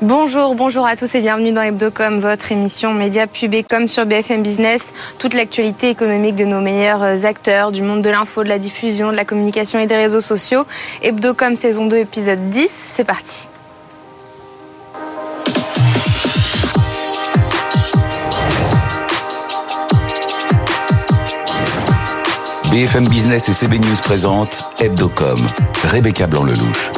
Bonjour, bonjour à tous et bienvenue dans Hebdocom, votre émission média pub et com sur BFM Business. Toute l'actualité économique de nos meilleurs acteurs du monde de l'info, de la diffusion, de la communication et des réseaux sociaux. Hebdocom saison 2 épisode 10, c'est parti. BFM Business et CB News présentent Hebdocom. Rebecca Blanc-Lelouch.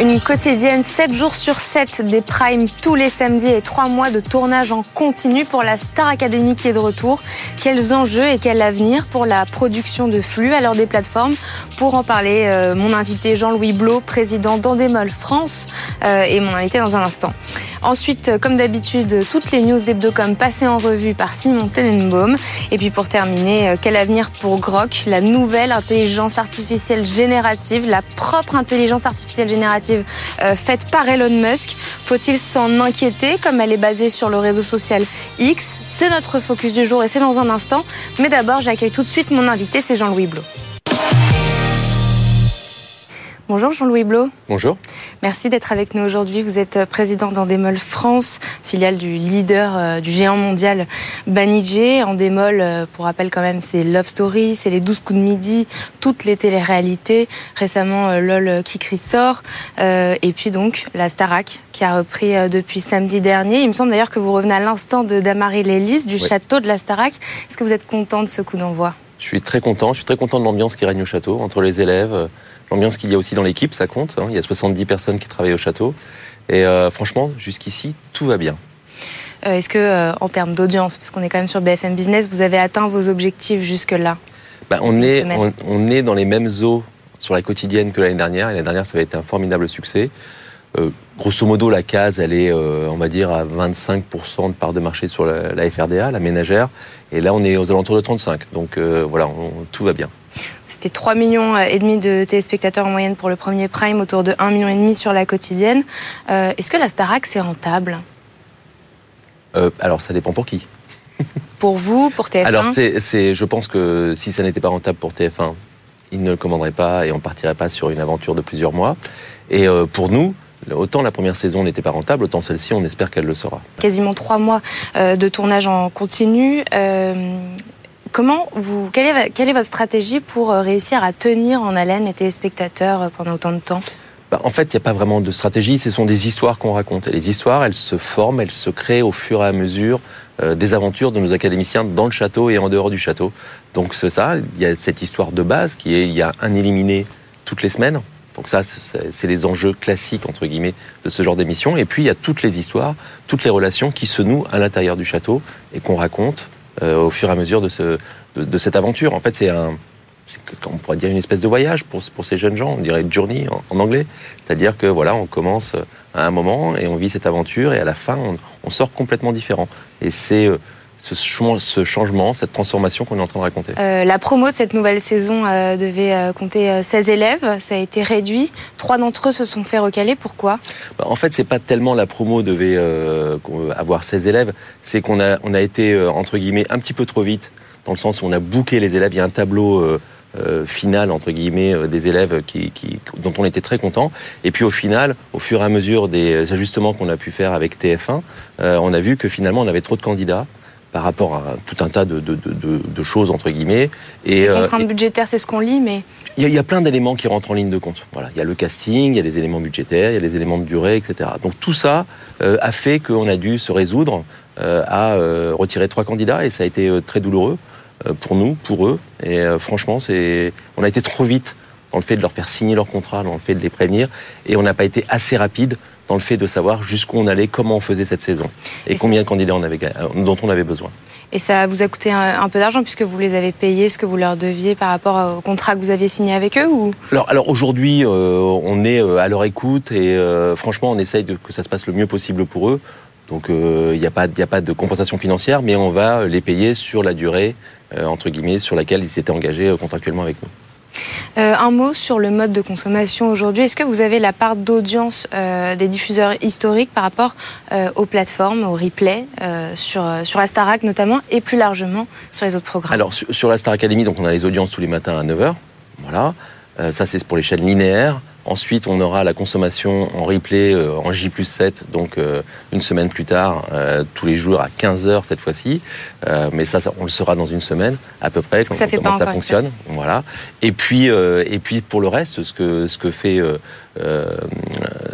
Une quotidienne 7 jours sur 7 des primes tous les samedis et 3 mois de tournage en continu pour la Star Academy qui est de retour. Quels enjeux et quel avenir pour la production de flux à l'heure des plateformes? Pour en parler, euh, mon invité Jean-Louis Blot, président d'Endemol France, euh, et mon invité dans un instant. Ensuite, euh, comme d'habitude, toutes les news d'Hebdocom passées en revue par Simon Tenenbaum. Et puis pour terminer, quel avenir pour Grok, la nouvelle intelligence artificielle générative, la propre intelligence artificielle générative euh, faite par Elon Musk. Faut-il s'en inquiéter comme elle est basée sur le réseau social X? C'est notre focus du jour et c'est dans un instant. Mais d'abord, j'accueille tout de suite mon invité, c'est Jean-Louis Blot. Bonjour Jean-Louis Blot. Bonjour. Merci d'être avec nous aujourd'hui. Vous êtes euh, président d'Endemol France, filiale du leader euh, du géant mondial Banijé. Endemol, euh, pour rappel quand même, c'est Love Story, c'est les 12 coups de midi, toutes les téléréalités. Récemment, LOL Kikri sort. et puis donc, la Starac qui a repris depuis samedi dernier. Il me semble d'ailleurs que vous revenez à l'instant de Damary Lélis, du château de la Starac. Est-ce que vous êtes content de ce coup d'envoi? Je suis très content. Je suis très content de l'ambiance qui règne au château, entre les élèves L'ambiance qu'il y a aussi dans l'équipe, ça compte. Hein. Il y a 70 personnes qui travaillent au château. Et euh, franchement, jusqu'ici, tout va bien. Euh, est-ce que, euh, en termes d'audience, parce qu'on est quand même sur BFM Business, vous avez atteint vos objectifs jusque-là? Bah, on, est, on, est dans les mêmes eaux sur la quotidienne que l'année dernière. l'année dernière, ça avait été un formidable succès. grosso modo, la case, elle est, on va dire, à 25% de part de marché sur la, FRDA, la ménagère. Et là, on est aux alentours de 35. Donc voilà, tout va bien. C'était 3 millions et demi de téléspectateurs en moyenne pour le premier prime, autour de 1 million et demi sur la quotidienne. Euh, est-ce que la Starac c'est rentable? Euh, Alors ça dépend pour qui. pour vous, pour TF1 Alors c'est, je pense que si ça n'était pas rentable pour TF1, ils ne le commanderaient pas et on partirait pas sur une aventure de plusieurs mois. Et euh, pour nous, Autant la première saison n'était pas rentable, autant celle-ci, on espère qu'elle le sera. Quasiment trois mois de tournage en continu. Comment vous, quelle est, votre stratégie pour euh, réussir à tenir en haleine les téléspectateurs euh, pendant autant de temps? Bah, en fait, il n'y a pas vraiment de stratégie, ce sont des histoires qu'on raconte. Et les histoires, elles se forment, elles se créent au fur et à mesure euh, des aventures de nos académiciens dans le château et en dehors du château. Donc c'est ça, il y a cette histoire de base qui est, il y a un éliminé toutes les semaines. Donc ça, c'est les enjeux classiques, entre guillemets, de ce genre d'émission. Et puis, il y a toutes les histoires, toutes les relations qui se nouent à l'intérieur du château et qu'on raconte au fur et à mesure de, ce, de, cette aventure. En fait, c'est un, on pourrait dire une espèce de voyage pour, pour ces jeunes gens, on dirait journey en, anglais. C'est-à-dire que voilà, on commence à un moment et on vit cette aventure et à la fin, on, sort complètement différent. Et c'est euh, ce, ce, changement, cette transformation qu'on est en train de raconter euh, La promo de cette nouvelle saison devait compter 16 élèves, ça a été réduit. Trois d'entre eux se sont fait recaler, pourquoi? Bah, En fait, c'est pas tellement la promo devait avoir 16 élèves, c'est qu'on a, on a été, entre guillemets, un petit peu trop vite dans le sens où on a booké les élèves. Il y a un tableau euh, euh, final entre guillemets euh, des élèves qui, dont on était très content. Et puis au final, au fur et à mesure des ajustements qu'on a pu faire avec TF1, on a vu que finalement on avait trop de candidats par rapport à tout un tas de, choses entre guillemets. Et les contraintes budgétaires, c'est ce qu'on lit, mais il y, a, plein d'éléments qui rentrent en ligne de compte. Voilà, il y a le casting, il y a les éléments budgétaires, il y a les éléments de durée, etc. Donc tout ça a fait qu'on a dû se résoudre à retirer trois candidats et ça a été très douloureux. Euh, pour nous, pour eux. Et euh, franchement, c'est, on a été trop vite dans le fait de leur faire signer leur contrat, dans le fait de les prévenir, et on n'a pas été assez rapide dans le fait de savoir jusqu'où on allait, comment on faisait cette saison, et, combien de candidats on avait, dont on avait besoin. Et ça vous a coûté un, peu d'argent puisque vous les avez payés ce que vous leur deviez par rapport au contrat que vous aviez signé avec eux ou? Alors, alors aujourd'hui, euh, on est à leur écoute et franchement, on essaye de, que ça se passe le mieux possible pour eux. Donc il n'y a, pas, a pas de compensation financière, mais on va les payer sur la durée euh, entre guillemets, sur laquelle ils s'étaient engagés euh, contractuellement avec nous. Euh, un mot sur le mode de consommation aujourd'hui. Est-ce que vous avez la part d'audience des diffuseurs historiques par rapport aux plateformes, aux replays, sur, sur la Starac notamment, et plus largement sur les autres programmes? Alors, sur, la Star Academy, donc on a les audiences tous les matins à 9h. Voilà. ça, c'est pour les chaînes linéaires. Ensuite, on aura la consommation en replay euh, en J plus 7, donc euh, une semaine plus tard, euh, tous les jours à 15h cette fois-ci. mais ça, on le saura dans une semaine à peu près, quand, ça fait comment ça fonctionne. Voilà. Et puis, et puis pour le reste, ce que, ce que fait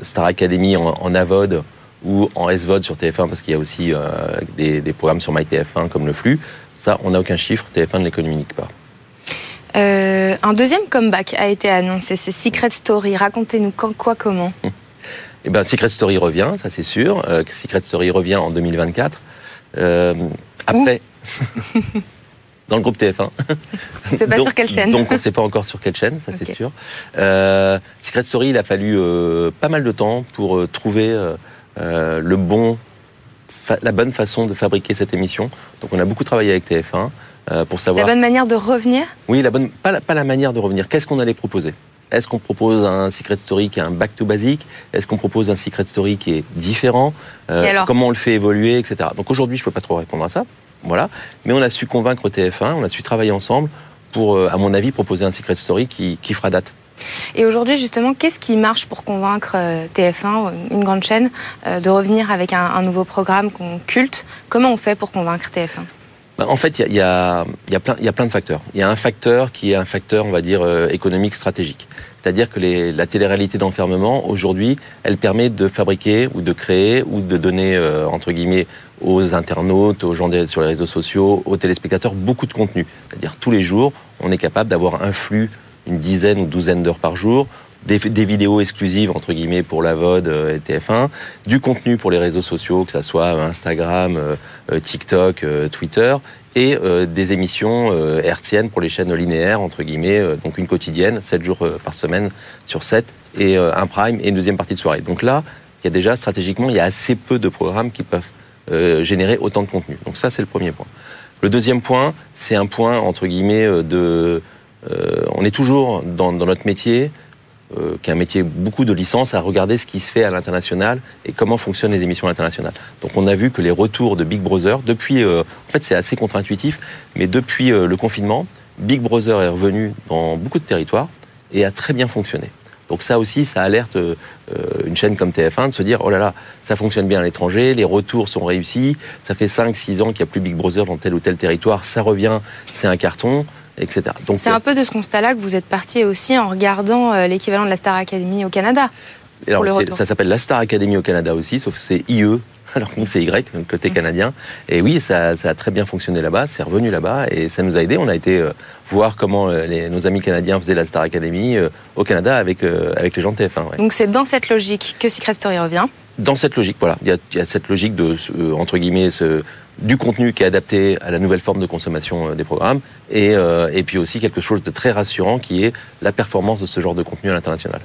Star Academy en, en, AVOD ou en SVOD sur TF1, parce qu'il y a aussi des, des programmes sur MyTF1 comme le flux, ça, on n'a aucun chiffre, TF1 ne les communique pas. Euh, un deuxième comeback a été annoncé, c'est Secret Story. Racontez-nous quand, quoi, comment eh ben, Secret Story revient, ça c'est sûr. Euh, Secret Story revient en 2024. Euh, après, dans le groupe TF1. On ne sait pas sur quelle chaîne. Donc on ne sait pas encore sur quelle chaîne, ça c'est sûr. Secret Story, il a fallu pas mal de temps pour trouver le bon, la bonne façon de fabriquer cette émission. Donc on a beaucoup travaillé avec TF1. Euh, pour savoir. La bonne manière de revenir? Oui, la bonne, pas, la, manière de revenir. Qu'est-ce qu'on allait proposer? Est-ce qu'on propose un secret story qui est un back to basic? Est-ce qu'on propose un secret story qui est différent? Euh, Comment on le fait évoluer, etc. Donc aujourd'hui, je ne peux pas trop répondre à ça. Voilà. Mais on a su convaincre TF1, on a su travailler ensemble pour, euh, à mon avis, proposer un secret story qui, fera date. Et aujourd'hui, justement, qu'est-ce qui marche pour convaincre TF1, une grande chaîne, de revenir avec un, un nouveau programme qu'on culte? Comment on fait pour convaincre TF1 bah, en fait, il y a, plein de facteurs. Il y a un facteur qui est un facteur, on va dire, euh, économique stratégique. C'est-à-dire que la télé-réalité d'enfermement, aujourd'hui, elle permet de fabriquer ou de créer ou de donner, euh, entre guillemets, aux internautes, aux gens sur les réseaux sociaux, aux téléspectateurs, beaucoup de contenu. C'est-à-dire tous les jours, on est capable d'avoir un flux, une dizaine ou douzaine d'heures par jour, des, vidéos exclusives entre guillemets pour la VOD euh, et TF1, du contenu pour les réseaux sociaux, que ce soit Instagram, euh, TikTok, euh, Twitter, et des émissions hertziennes pour les chaînes linéaires, entre guillemets, donc une quotidienne, 7 jours par semaine sur 7, et un prime et une deuxième partie de soirée. Donc là, il y a déjà stratégiquement, il y a assez peu de programmes qui peuvent générer autant de contenu. Donc ça, c'est le premier point. Le deuxième point, c'est un point, entre guillemets, de... on est toujours dans notre métier euh, qui est un métier beaucoup de licence, à regarder ce qui se fait à l'international et comment fonctionnent les émissions internationales. Donc on a vu que les retours de Big Brother, depuis, euh, en fait c'est assez contre-intuitif, mais depuis euh, le confinement, Big Brother est revenu dans beaucoup de territoires et a très bien fonctionné. Donc ça aussi, ça alerte une chaîne comme TF1 de se dire, oh là là, ça fonctionne bien à l'étranger, les retours sont réussis, ça fait 5-6 ans qu'il n'y a plus Big Brother dans tel ou tel territoire, ça revient, c'est un carton. C'est un peu de ce constat-là que vous êtes parti aussi en regardant euh, l'équivalent de la Star Academy au Canada. ça s'appelle la Star Academy au Canada aussi, sauf que c'est IE, alors que nous c'est Y, côté mmh. canadien. Et oui, ça, a très bien fonctionné là-bas, c'est revenu là-bas et ça nous a aidé. On a été euh, voir comment euh, nos amis canadiens faisaient la Star Academy au Canada avec, avec les gens de TF1. Donc c'est dans cette logique que Secret Story revient dans cette logique, voilà, il y a, cette logique de entre guillemets ce, du contenu qui est adapté à la nouvelle forme de consommation euh, des programmes, et, euh, et puis aussi quelque chose de très rassurant qui est la performance de ce genre de contenu à l'international.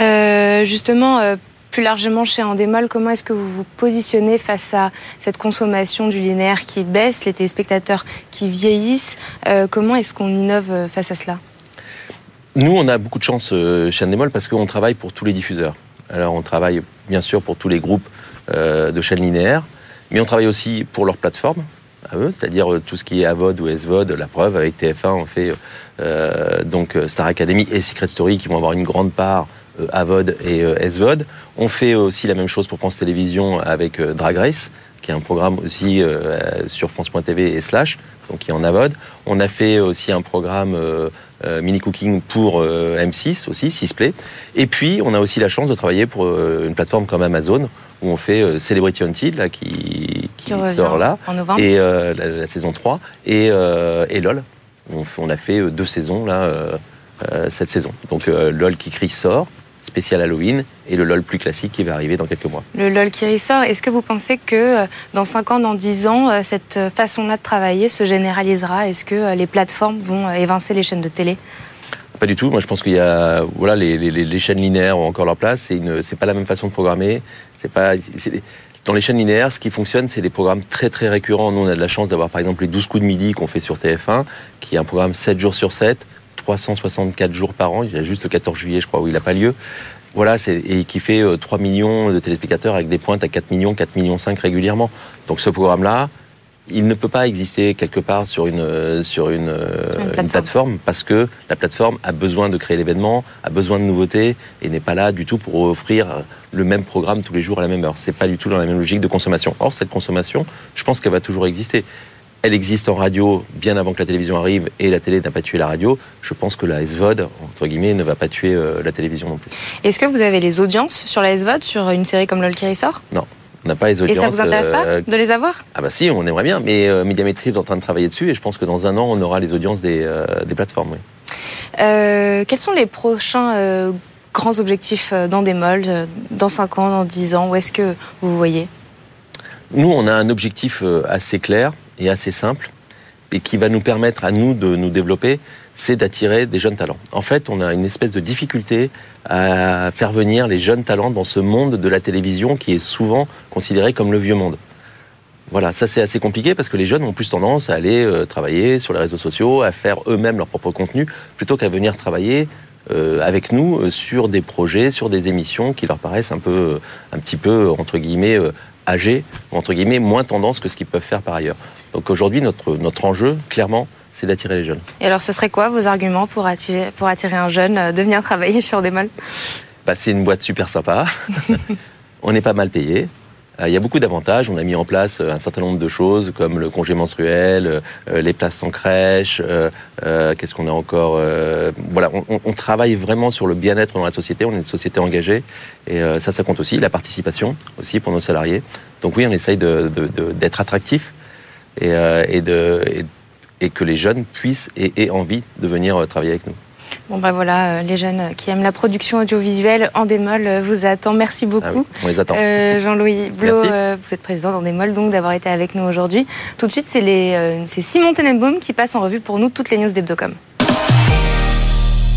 Euh, justement, plus largement chez Endemol, comment est-ce que vous vous positionnez face à cette consommation du linéaire qui baisse, les téléspectateurs qui vieillissent Comment est-ce qu'on innove face à cela? Nous, on a beaucoup de chance chez Endemol parce qu'on travaille pour tous les diffuseurs. Alors, on travaille bien sûr pour tous les groupes de chaînes linéaires, mais on travaille aussi pour leur plateforme, à eux, c'est-à-dire euh, tout ce qui est AVOD ou SVOD. La preuve, avec TF1, on fait euh, donc euh, Star Academy et Secret Story qui vont avoir une grande part AVOD et SVOD. On fait aussi la même chose pour France Télévisions avec Drag Race, qui est un programme aussi sur France.tv et Slash, donc qui est en AVOD. On a fait aussi un programme mini cooking pour M6 aussi, Sisplay. Et puis, on a aussi la chance de travailler pour une plateforme comme Amazon où on fait Celebrity Until, là, qui, qui, sort là, en novembre. et euh, la, saison 3, et, euh, et LOL. On, on, a fait deux saisons là, cette saison. Donc LOL qui crie sort, spécial Halloween, et le LOL plus classique qui va arriver dans quelques mois. Le LOL qui ressort, est-ce que vous pensez que dans 5 ans, dans 10 ans, cette façon-là de travailler se généralisera? Est-ce que les plateformes vont évincer les chaînes de télé? Pas du tout. Moi, je pense qu'il y a, voilà, les, les, les, chaînes linéaires ont encore leur place. C'est pas la même façon de programmer. C'est pas, dans les chaînes linéaires, ce qui fonctionne, c'est des programmes très très récurrents. Nous, on a de la chance d'avoir par exemple les 12 coups de midi qu'on fait sur TF1, qui est un programme 7 jours sur 7, 364 jours par an. Il y a juste le 14 juillet, je crois, où il n'a pas lieu. Voilà, et qui fait 3 euh, millions de téléspectateurs avec des pointes à 4 millions, 4 millions 5 régulièrement. Donc ce programme-là, il ne peut pas exister quelque part sur une, sur une, plateforme. parce que la plateforme a besoin de créer l'événement, a besoin de nouveautés et n'est pas là du tout pour offrir le même programme tous les jours à la même heure. C'est pas du tout dans la même logique de consommation. Or, cette consommation, je pense qu'elle va toujours exister. Elle existe en radio bien avant que la télévision arrive et la télé n'a pas tué la radio. Je pense que la SVOD, entre guillemets, ne va pas tuer euh, la télévision non plus. Est-ce que vous avez les audiences sur la SVOD, sur une série comme LOL qui ressort Non. On n'a pas les audiences. Et ça vous intéresse pas euh, de les avoir? Ah bah si, on aimerait bien, mais euh, Médiamétrie est en train de travailler dessus et je pense que dans un an, on aura les audiences des, plateformes. quels sont les prochains grands objectifs dans des molles, dans 5 ans, dans 10 ans? Où est-ce que vous voyez? Nous, on a un objectif assez clair et assez simple et qui va nous permettre à nous de nous développer, c'est d'attirer des jeunes talents. En fait, on a une espèce de difficulté à faire venir les jeunes talents dans ce monde de la télévision qui est souvent considéré comme le vieux monde. Voilà, ça c'est assez compliqué parce que les jeunes ont plus tendance à aller euh, travailler sur les réseaux sociaux, à faire eux-mêmes leur propre contenu, plutôt qu'à venir travailler euh, avec nous euh, sur des projets, sur des émissions qui leur paraissent un peu, un petit peu entre guillemets âgés, entre guillemets, moins tendance que ce qu'ils peuvent faire par ailleurs. Donc aujourd'hui, notre enjeu, clairement, c'est d'attirer les jeunes. Et alors, ce serait quoi vos arguments pour attirer, pour attirer un jeune euh, de venir travailler chez Endemol bah, C'est une boîte super sympa. On est pas mal payé. Euh, il y a beaucoup d'avantages. On a mis en place euh, un certain nombre de choses comme le congé menstruel, les places sans crèche. Qu'est-ce qu'on a encore Voilà, on, travaille vraiment sur le bien-être dans la société. On est une société engagée et ça, ça compte aussi. La participation aussi pour nos salariés. Donc oui, on essaye d'être attractif et, et, que les jeunes puissent et aient envie de venir travailler avec nous. Bon bah voilà, euh, les jeunes qui aiment la production audiovisuelle en démol euh, vous attend. Merci ah beaucoup. on les attend. Euh, Jean-Louis Blot, vous êtes président d'Endemol, donc d'avoir été avec nous aujourd'hui. Tout de suite, c'est Simon Tenenbaum qui passe en revue pour nous toutes les news d'Hebdocom.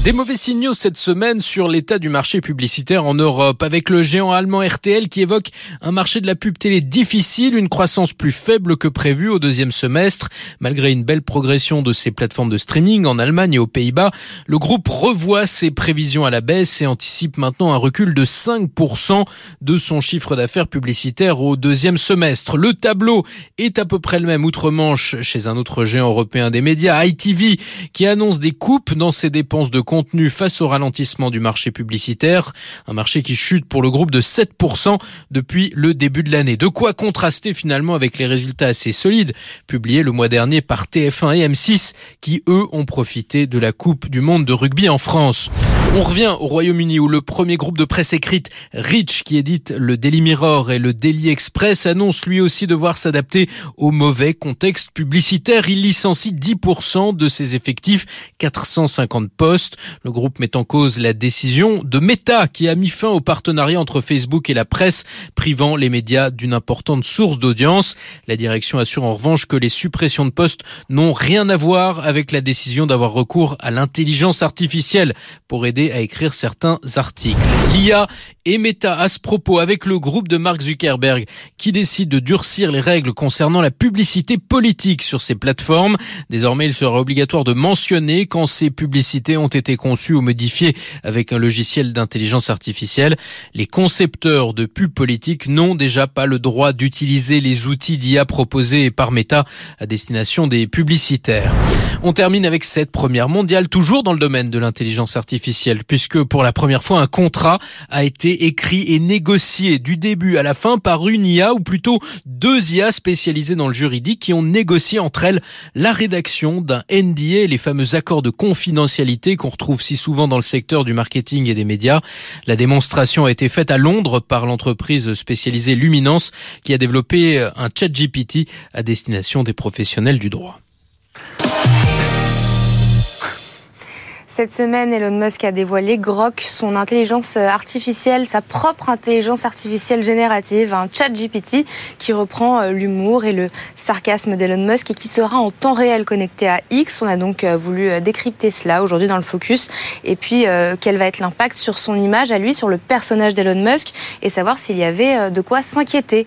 Des mauvais signaux cette semaine sur l'état du marché publicitaire en Europe, avec le géant allemand RTL qui évoque un marché de la pub télé difficile, une croissance plus faible que prévu au deuxième semestre. Malgré une belle progression de ses plateformes de streaming en Allemagne et aux Pays-Bas, le groupe revoit ses prévisions à la baisse et anticipe maintenant un recul de 5% de son chiffre d'affaires publicitaire au deuxième semestre. Le tableau est à peu près le même outre-Manche chez un autre géant européen des médias, ITV, qui annonce des coupes dans ses dépenses de contenu face au ralentissement du marché publicitaire, un marché qui chute pour le groupe de 7% depuis le début de l'année. De quoi contraster finalement avec les résultats assez solides publiés le mois dernier par TF1 et M6 qui eux ont profité de la Coupe du monde de rugby en France. On revient au Royaume-Uni où le premier groupe de presse écrite, Rich, qui édite le Daily Mirror et le Daily Express, annonce lui aussi devoir s'adapter au mauvais contexte publicitaire. Il licencie 10% de ses effectifs, 450 postes. Le groupe met en cause la décision de Meta qui a mis fin au partenariat entre Facebook et la presse, privant les médias d'une importante source d'audience. La direction assure en revanche que les suppressions de postes n'ont rien à voir avec la décision d'avoir recours à l'intelligence artificielle pour aider à écrire certains articles. L'IA et Meta à ce propos avec le groupe de Mark Zuckerberg qui décide de durcir les règles concernant la publicité politique sur ses plateformes. Désormais, il sera obligatoire de mentionner quand ces publicités ont été conçues ou modifiées avec un logiciel d'intelligence artificielle. Les concepteurs de pubs politiques n'ont déjà pas le droit d'utiliser les outils d'IA proposés par Meta à destination des publicitaires. On termine avec cette première mondiale, toujours dans le domaine de l'intelligence artificielle, puisque pour la première fois, un contrat a été écrit et négocié du début à la fin par une IA, ou plutôt deux IA spécialisées dans le juridique, qui ont négocié entre elles la rédaction d'un NDA, les fameux accords de confidentialité qu'on retrouve si souvent dans le secteur du marketing et des médias. La démonstration a été faite à Londres par l'entreprise spécialisée Luminance, qui a développé un chat GPT à destination des professionnels du droit. Cette semaine, Elon Musk a dévoilé Grok, son intelligence artificielle, sa propre intelligence artificielle générative, un chat GPT qui reprend euh, l'humour et le sarcasme d'Elon Musk et qui sera en temps réel connecté à X. On a donc euh, voulu euh, décrypter cela aujourd'hui dans le focus et puis quel va être l'impact sur son image à lui, sur le personnage d'Elon Musk et savoir s'il y avait de quoi s'inquiéter.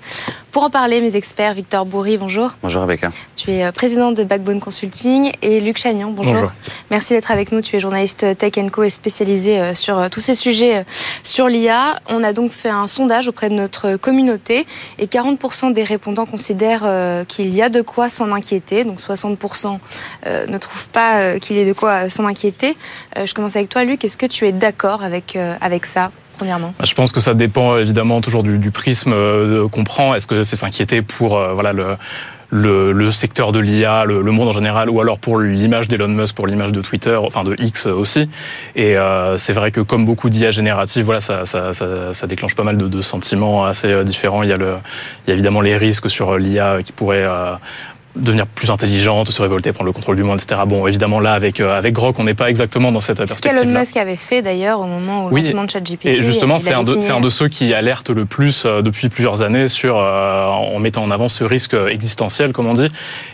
Pour en parler, mes experts, Victor Bourri, bonjour. Bonjour Rebecca. Tu es président de Backbone Consulting et Luc Chagnon, bonjour. bonjour. Merci d'être avec nous. Tu es journaliste Tech Co et spécialisé sur tous ces sujets sur l'IA. On a donc fait un sondage auprès de notre communauté et 40% des répondants considèrent qu'il y a de quoi s'en inquiéter. Donc 60% ne trouvent pas qu'il y ait de quoi s'en inquiéter. Je commence avec toi, Luc. Est-ce que tu es d'accord avec, avec ça Premièrement? Bah, je pense que ça dépend évidemment toujours du, prisme qu'on prend. Est-ce que c'est s'inquiéter pour voilà le le, secteur de l'IA, le, monde en général, ou alors pour l'image d'Elon Musk, pour l'image de Twitter, enfin de X aussi. Et euh, c'est vrai que comme beaucoup d'IA génératives, voilà, ça, ça, ça, déclenche pas mal de, de sentiments assez euh, différents. Il y, a le, il y a évidemment les risques sur l'IA qui pourraient euh, devenir plus intelligente, se révolter, prendre le contrôle du monde, etc. Bon, évidemment, là, avec, euh, avec Grok, on n'est pas exactement dans cette perspective. Ce qu'Elon Musk avait fait d'ailleurs au moment où le lancement de ChatGPT. Et justement, c'est un, de, un de ceux qui alerte le plus euh, depuis plusieurs années sur, euh, en mettant en avant ce risque existentiel, comme on dit.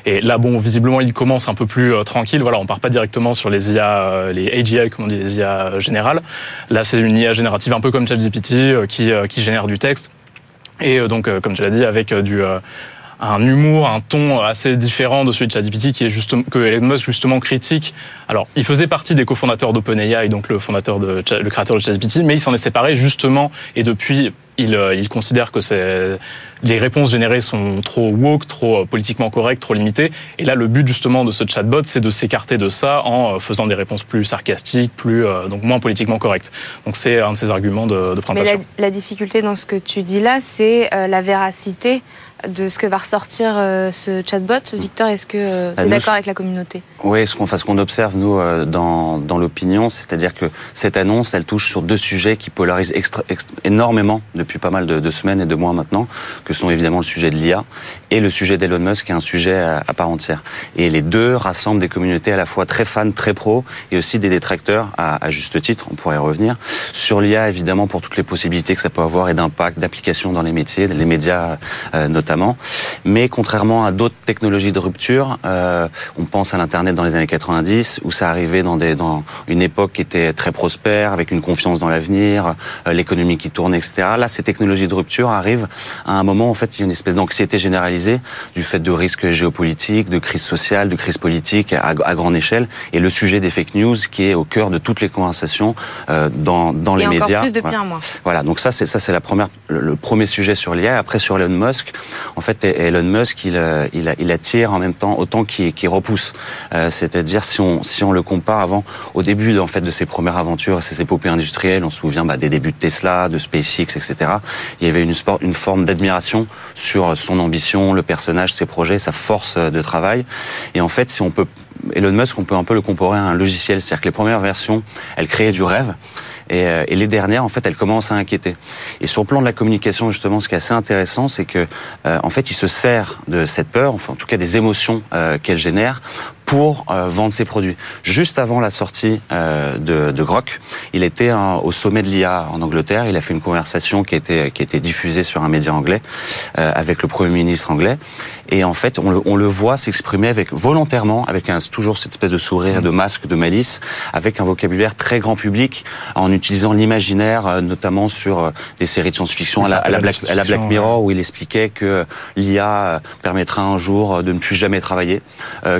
Et là, bon, visiblement, il commence un peu plus tranquille. Voilà, on part pas directement sur les IA, les AGI, comme on dit, les IA générales. Là, c'est une IA générative un peu comme ChatGPT qui, qui génère du texte. Et donc, comme tu l'as dit, avec du un humour, un ton assez différent de celui de ChatGPT qui est justement que Elon Musk justement critique. Alors, il faisait partie des cofondateurs d'OpenAI, donc le fondateur de le créateur de ChatGPT, mais il s'en est séparé justement et depuis il, euh, il, considère que les réponses générées sont trop woke, trop euh, politiquement correctes, trop limitées. Et là, le but justement de ce chatbot, c'est de s'écarter de ça en euh, faisant des réponses plus sarcastiques, plus donc moins politiquement correctes. Donc c'est un de ses arguments de, de présentation. Mais la, la, difficulté dans ce que tu dis là, c'est la véracité de ce que va ressortir euh, ce chatbot. Victor, est-ce que euh, tu es d'accord avec la communauté? Oui, ce qu'on observe, nous, euh, dans, dans l'opinion, c'est-à-dire que cette annonce, elle touche sur deux sujets qui polarisent extra, énormément depuis pas mal de, de, semaines et de mois maintenant, que sont évidemment le sujet de l'IA et le sujet d'Elon Musk, qui est un sujet à, part entière. Et les deux rassemblent des communautés à la fois très fans, très pros, et aussi des détracteurs, à, à juste titre, on pourrait y revenir. Sur l'IA, évidemment, pour toutes les possibilités que ça peut avoir et d'impact, d'application dans les métiers, les médias notamment mais contrairement à d'autres technologies de rupture, euh, on pense à l'Internet dans les années 90, où ça arrivait dans, des, dans une époque qui était très prospère, avec une confiance dans l'avenir, euh, l'économie qui tourne, etc. Là, ces technologies de rupture arrivent à un moment, en fait, il y a une espèce d'anxiété généralisée du fait de risques géopolitiques, de crise sociale, de crise politique à, à, grande échelle, et le sujet des fake news qui est au cœur de toutes les conversations euh, dans, dans les médias. Plus depuis voilà. un mois. Voilà, donc ça, c'est ça, c'est la première, le, le premier sujet sur l'IA. Après, sur Elon Musk, en fait, Elon Musk, il, euh, il, attire en même temps autant qu'il repousse. Euh, C'est-à-dire, si on, le compare avant, au début de ses premières aventures, ses épopées industrielles, on se souvient bah, des débuts de Tesla, de SpaceX, etc. Il y avait une, une forme d'admiration sur son ambition, le personnage, ses projets, sa force de travail. Et en fait, si on peut Elon Musk, on peut un peu le comparer à un logiciel. C'est-à-dire que les premières versions, elles créaient du rêve. Et, euh, et, les dernières, en fait, elles commencent à inquiéter. Et sur le plan de la communication, justement, ce qui est assez intéressant, c'est que, euh, en fait, il se sert de cette peur, enfin, en tout cas des émotions euh, qu'elle génère, pour euh, vendre ses produits. Juste avant la sortie euh, de, de Grok, il était un, au sommet de l'IA en Angleterre. Il a fait une conversation qui était qui était diffusée sur un média anglais euh, avec le premier ministre anglais. Et en fait, on le, on le voit s'exprimer avec volontairement, avec un, toujours cette espèce de sourire, de masque, de malice, avec un vocabulaire très grand public, en utilisant l'imaginaire, euh, notamment sur euh, des séries de science-fiction à la, à, la Black, à la Black Mirror, où il expliquait que l'IA permettra un jour de ne plus jamais travailler,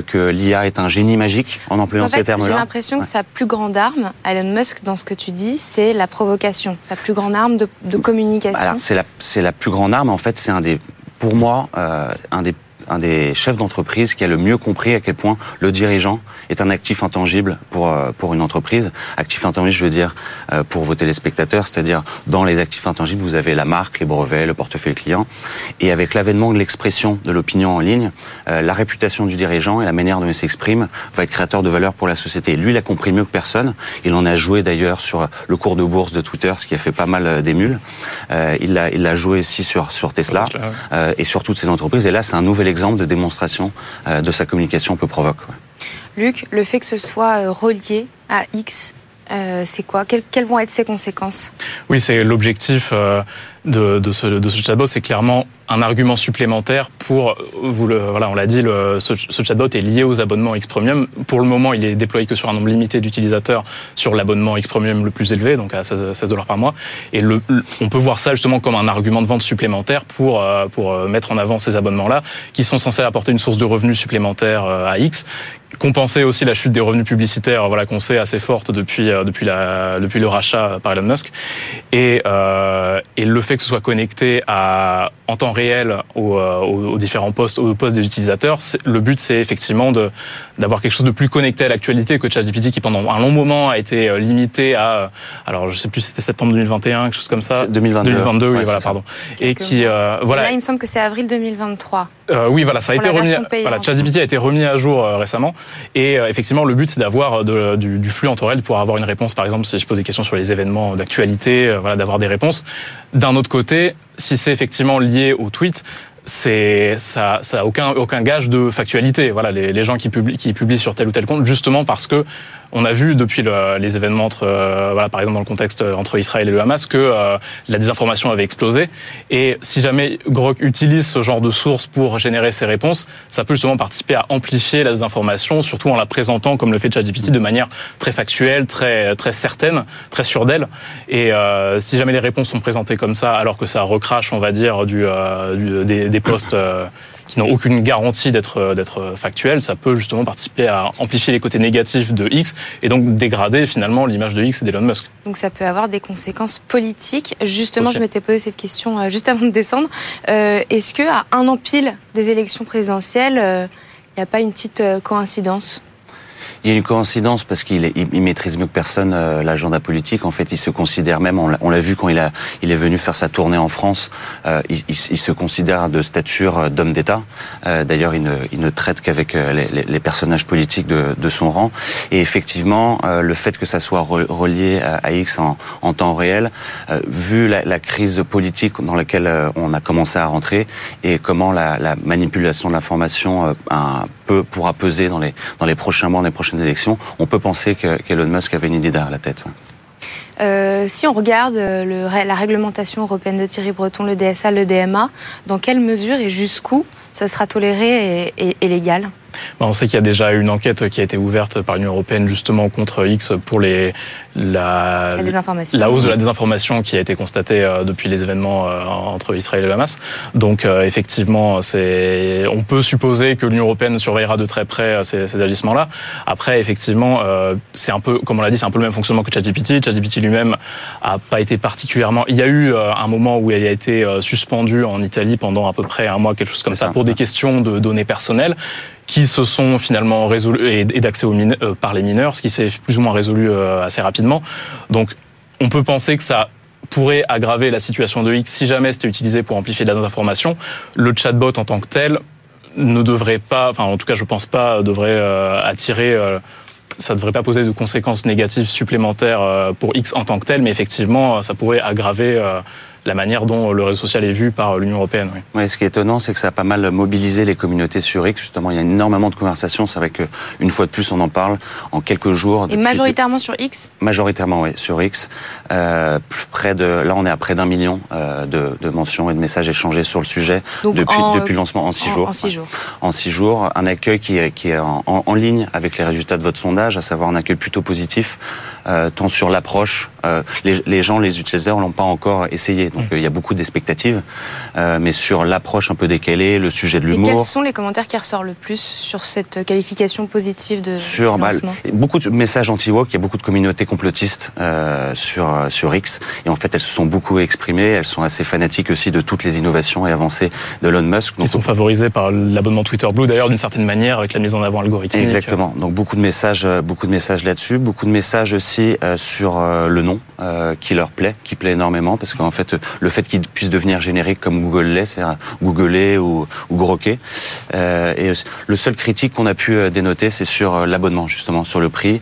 que l'IA est un génie magique en employant en fait, ces termes-là. J'ai l'impression que sa plus grande arme, Elon Musk, dans ce que tu dis, c'est la provocation. Sa plus grande arme de, de communication. c'est la, la plus grande arme. En fait, c'est un des, pour moi, euh, un des un des chefs d'entreprise qui a le mieux compris à quel point le dirigeant est un actif intangible pour euh, pour une entreprise. Actif intangible, je veux dire euh, pour vos téléspectateurs, c'est-à-dire dans les actifs intangibles, vous avez la marque, les brevets, le portefeuille client, et avec l'avènement de l'expression de l'opinion en ligne, euh, la réputation du dirigeant et la manière dont il s'exprime va être créateur de valeur pour la société. Lui, il a compris mieux que personne. Il en a joué d'ailleurs sur le cours de bourse de Twitter, ce qui a fait pas mal d'émules. il l'a il l'a joué aussi sur sur Tesla et sur toutes ces entreprises. Et là, c'est un nouvel exemple de démonstration euh, de sa communication peu provoque. Ouais. Luc, le fait que ce soit euh, relié à X, euh, c'est quoi? Quelles, quelles, vont être ses conséquences? Oui, c'est l'objectif. Euh, de, ce, de chatbot, c'est clairement un argument supplémentaire pour, vous le, voilà, on l'a dit, le, ce, chatbot est lié aux abonnements X Premium. Pour le moment, il est déployé que sur un nombre limité d'utilisateurs sur l'abonnement X Premium le plus élevé, donc à 16, 16 dollars par mois. Et on peut voir ça justement comme un argument de vente supplémentaire pour, euh, pour mettre en avant ces abonnements-là, qui sont censés apporter une source de revenus supplémentaire à X, compenser aussi la chute des revenus publicitaires, voilà qu'on sait assez forte depuis euh, depuis la depuis le rachat par Elon Musk, et euh, et le fait que ce soit connecté à en temps réel aux, euh, aux, différents postes aux postes des utilisateurs, le but c'est effectivement de d'avoir quelque chose de plus connecté à l'actualité que ChatGPT qui pendant un long moment a été euh, limité à alors je sais plus si c'était septembre 2021 quelque chose comme ça. 2022 2022 oui, voilà pardon. Et qui euh, voilà. Là il me semble que c'est avril 2023 euh, oui voilà ça a été remis voilà ChatGPT a été remis à jour récemment et euh, effectivement, le but, c'est d'avoir euh, du, du, flux en temps réel pour avoir une réponse. Par exemple, si je pose des questions sur les événements d'actualité, euh, voilà, d'avoir des réponses. D'un autre côté, si c'est effectivement lié au tweet, c'est ça, ça a aucun aucun gage de factualité. Voilà, les, les gens qui publient qui publient sur tel ou tel compte, justement parce que on a vu depuis le, les événements entre, euh, par exemple dans le contexte entre Israël et le Hamas, que euh, la désinformation avait explosé. Et si jamais Grok utilise ce genre de source pour générer ses réponses, ça peut justement participer à amplifier la désinformation, surtout en la présentant comme le fait ChatGPT de manière très factuelle, très très certaine, très sûre d'elle. Et euh, si jamais les réponses sont présentées comme ça, alors que ça recrache, on va dire, du, euh, des, des posts qui n'ont aucune garantie d'être euh, d'être factuels, ça peut justement participer à amplifier les côtés négatifs de X et donc dégrader finalement l'image de X et d'Elon Musk. Donc ça peut avoir des conséquences politiques. Justement, Aussi. je m'étais posé cette question euh, juste avant de descendre. Euh, Est-ce que à un an pile des élections présidentielles, il euh, n'y a pas une petite euh, coïncidence? Il y a une coïncidence parce qu'il il, maîtrise mieux que personne euh, l'agenda politique. En fait, il se considère même, on l'a vu quand il, a, il est venu faire sa tournée en France, euh, il, il, se considère de stature euh, d'homme d'État. Euh, D'ailleurs, il, il, ne traite qu'avec euh, les, les, personnages politiques de, de, son rang. Et effectivement, le fait que ça soit relié à, à X en, en, temps réel, vu la, la, crise politique dans laquelle on a commencé à rentrer et comment la, la manipulation de l'information pourra peser dans les dans les prochains mois, dans les prochaines élections, on peut penser qu'Elon Musk avait une idée derrière la tête. Euh, si on regarde le, la réglementation européenne de Thierry Breton, le DSA, le DMA, dans quelle mesure et jusqu'où ce sera toléré et, et, et légal on sait qu'il y a déjà une enquête qui a été ouverte par l'Union européenne justement contre X pour les, la, la, la, hausse de la désinformation qui a été constatée euh, depuis les événements euh, entre Israël et le Hamas. Donc euh, effectivement, c'est, on peut supposer que l'Union européenne surveillera de très près ces, ces agissements-là. Après, effectivement, c'est un peu, comme on l'a dit, c'est un peu le même fonctionnement que ChatGPT. ChatGPT lui-même a pas été particulièrement. Il y a eu un moment où il a été suspendu en Italie pendant à peu près un mois, quelque chose comme ça, ça, pour des questions de données personnelles qui se sont finalement résolus et, d'accès euh, par les mineurs, ce qui s'est plus ou moins résolu euh, assez rapidement. Donc, on peut penser que ça pourrait aggraver la situation de X si jamais c'était utilisé pour amplifier de la désinformation. Le chatbot en tant que tel ne devrait pas, enfin en tout cas je pense pas, devrait euh, attirer euh, ça devrait pas poser de conséquences négatives supplémentaires pour X en tant que tel, mais effectivement, ça pourrait aggraver la manière dont le réseau social est vu par l'Union européenne. Oui. oui. ce qui est étonnant, c'est que ça a pas mal mobilisé les communautés sur X. Justement, il y a énormément de conversations. C'est vrai qu'une fois de plus, on en parle en quelques jours. Et majoritairement sur X? Majoritairement, oui, sur X. Euh, près de, là, on est à près d'un million euh, de, de, mentions et de messages échangés sur le sujet Donc depuis, en, depuis le lancement en six en, jours. En six jours. En six jours. Un accueil qui est, qui est en, en, ligne avec les résultats de votre sondage, à savoir un accueil plutôt positif, tant sur l'approche. Euh, les, les, gens, les utilisateurs, l'ont pas encore essayé. Donc, mmh. il y a beaucoup d'expectatives, euh, mais sur l'approche un peu décalée, le sujet de l'humour. Quels sont les commentaires qui ressortent le plus sur cette qualification positive de sur bah, beaucoup de messages anti-woke. Il y a beaucoup de communautés complotistes euh, sur sur X, et en fait, elles se sont beaucoup exprimées. Elles sont assez fanatiques aussi de toutes les innovations et avancées d'Elon Musk. Qui sont favorisées par l'abonnement Twitter Blue, d'ailleurs, d'une certaine manière, avec la mise en avant algorithmique. Exactement. Donc beaucoup de messages, beaucoup de messages là-dessus, beaucoup de messages aussi euh, sur euh, le nom euh, qui leur plaît, qui plaît énormément, parce qu'en fait, le fait qu'ils puissent devenir génériques comme Google l'est, c'est-à-dire Googler ou, ou Groquer. Et le seul critique qu'on a pu dénoter, c'est sur l'abonnement, justement, sur le prix,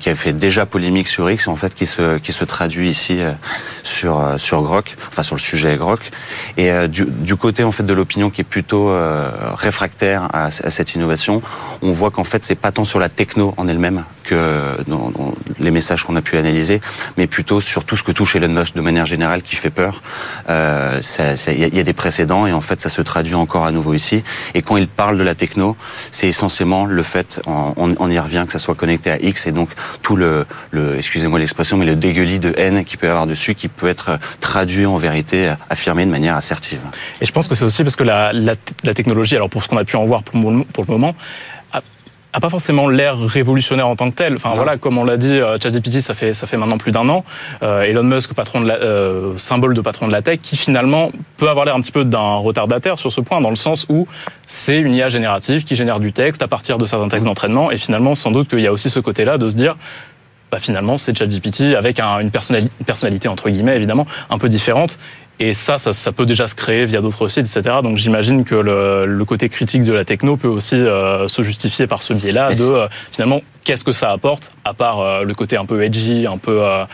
qui a fait déjà polémique sur X, en fait, qui se, traduit ici sur, sur Grok, enfin sur le sujet Grok. Et du, du, côté, en fait, de l'opinion qui est plutôt réfractaire à, à, cette innovation, on voit qu'en fait, c'est pas tant sur la techno en elle-même dans, les messages qu'on a pu analyser, mais plutôt sur tout ce que touche Elon Musk de manière générale qui fait peur. Euh, il y, a des précédents et en fait ça se traduit encore à nouveau ici. Et quand il parle de la techno, c'est essentiellement le fait, on, y revient, que ça soit connecté à X et donc tout le, excusez-moi l'expression, mais le dégueulis de haine qui peut y avoir dessus, qui peut être traduit en vérité, affirmé de manière assertive. Et je pense que c'est aussi parce que la, technologie, alors pour ce qu'on a pu en voir pour le moment, a pas forcément l'air révolutionnaire en tant que tel. Enfin voilà, comme on l'a dit, euh, ChatGPT, ça fait ça fait maintenant plus d'un an. Euh, Elon Musk, patron de la, euh, symbole de patron de la tech, qui finalement peut avoir l'air un petit peu d'un retardataire sur ce point, dans le sens où c'est une IA générative qui génère du texte à partir de certains textes d'entraînement, et finalement, sans doute qu'il y a aussi ce côté-là de se dire bah, finalement, c'est ChatGPT avec un, une, personnalité, une personnalité, entre guillemets, évidemment, un peu différente. Et ça, ça, ça, peut déjà se créer via d'autres sites, etc. Donc j'imagine que le, le, côté critique de la techno peut aussi euh, se justifier par ce biais-là de euh, finalement qu'est-ce que ça apporte à part euh, le côté un peu edgy, un peu euh,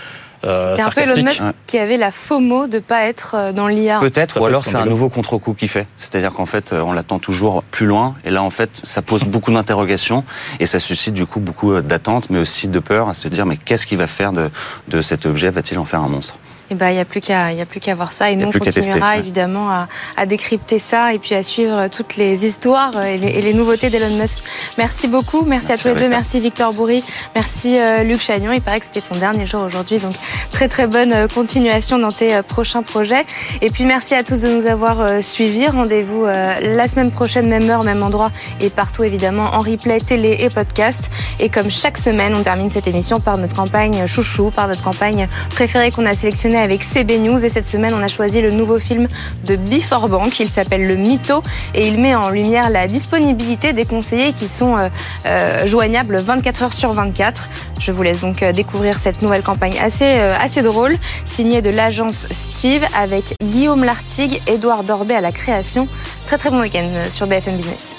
euh, un peu Elon Musk qui avait la FOMO de pas être dans l'IA. Peut-être, ou alors c'est un nouveau contre-coup qu'il fait. C'est-à-dire qu'en fait, on l'attend toujours plus loin, et là, en fait, ça pose beaucoup d'interrogations, et ça suscite du coup beaucoup d'attentes, mais aussi de peur à se dire, mais qu'est-ce qu'il va faire de, de cet objet? Va-t-il en faire un monstre? Eh ben, il n'y a plus qu'à, il a plus qu'à voir ça. Et nous, on continuera évidemment à, à, décrypter ça et puis à suivre toutes les histoires et les, et les nouveautés d'Elon Musk. Merci beaucoup. Merci, merci à tous les deux. Merci Victor Bourri. Merci euh, Luc Chagnon. Il paraît que c'était ton dernier jour aujourd'hui. Donc, très, très bonne euh, continuation dans tes euh, prochains projets. Et puis, merci à tous de nous avoir euh, suivis. Rendez-vous euh, la semaine prochaine, même heure, même endroit et partout, évidemment, en replay, télé et podcast. Et comme chaque semaine, on termine cette émission par notre campagne chouchou, par notre campagne préférée qu'on a sélectionnée avec CB News et cette semaine on a choisi le nouveau film de Before Bank. Il s'appelle Le Mytho et il met en lumière la disponibilité des conseillers qui sont euh, euh, joignables 24 heures sur 24. Je vous laisse donc euh, découvrir cette nouvelle campagne assez, drôle, signée de l'agence Steve avec Guillaume Lartigue, Édouard Dorbet à la création. Très très bon week-end sur BFM Business.